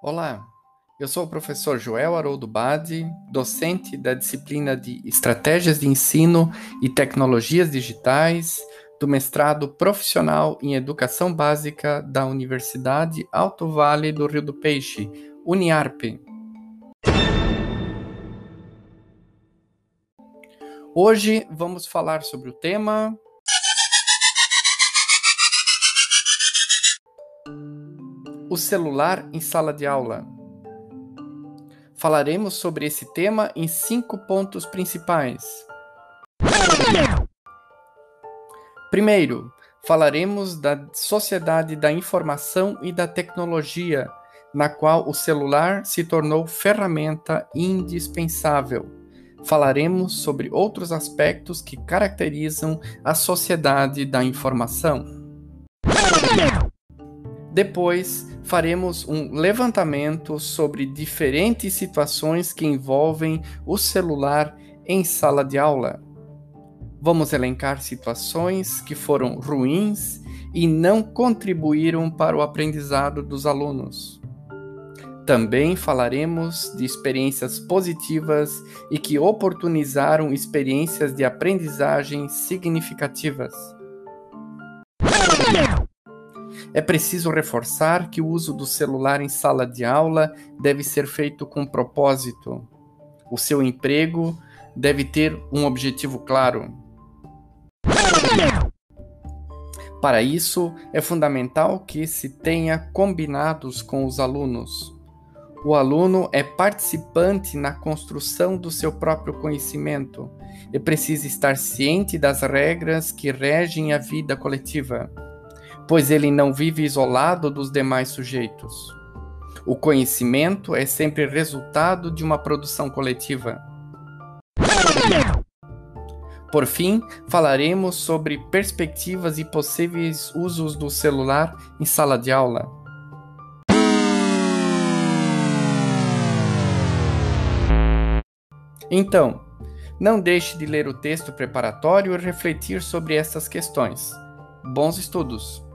Olá, eu sou o professor Joel Haroldo Badi, docente da disciplina de Estratégias de Ensino e Tecnologias Digitais do mestrado profissional em Educação Básica da Universidade Alto Vale do Rio do Peixe, Uniarp. Hoje vamos falar sobre o tema O celular em sala de aula. Falaremos sobre esse tema em cinco pontos principais. Primeiro, falaremos da sociedade da informação e da tecnologia, na qual o celular se tornou ferramenta indispensável. Falaremos sobre outros aspectos que caracterizam a sociedade da informação. Depois, faremos um levantamento sobre diferentes situações que envolvem o celular em sala de aula. Vamos elencar situações que foram ruins e não contribuíram para o aprendizado dos alunos. Também falaremos de experiências positivas e que oportunizaram experiências de aprendizagem significativas. É preciso reforçar que o uso do celular em sala de aula deve ser feito com propósito. O seu emprego deve ter um objetivo claro. Para isso, é fundamental que se tenha combinados com os alunos. O aluno é participante na construção do seu próprio conhecimento e precisa estar ciente das regras que regem a vida coletiva pois ele não vive isolado dos demais sujeitos. O conhecimento é sempre resultado de uma produção coletiva. Por fim, falaremos sobre perspectivas e possíveis usos do celular em sala de aula. Então, não deixe de ler o texto preparatório e refletir sobre essas questões. Bons estudos!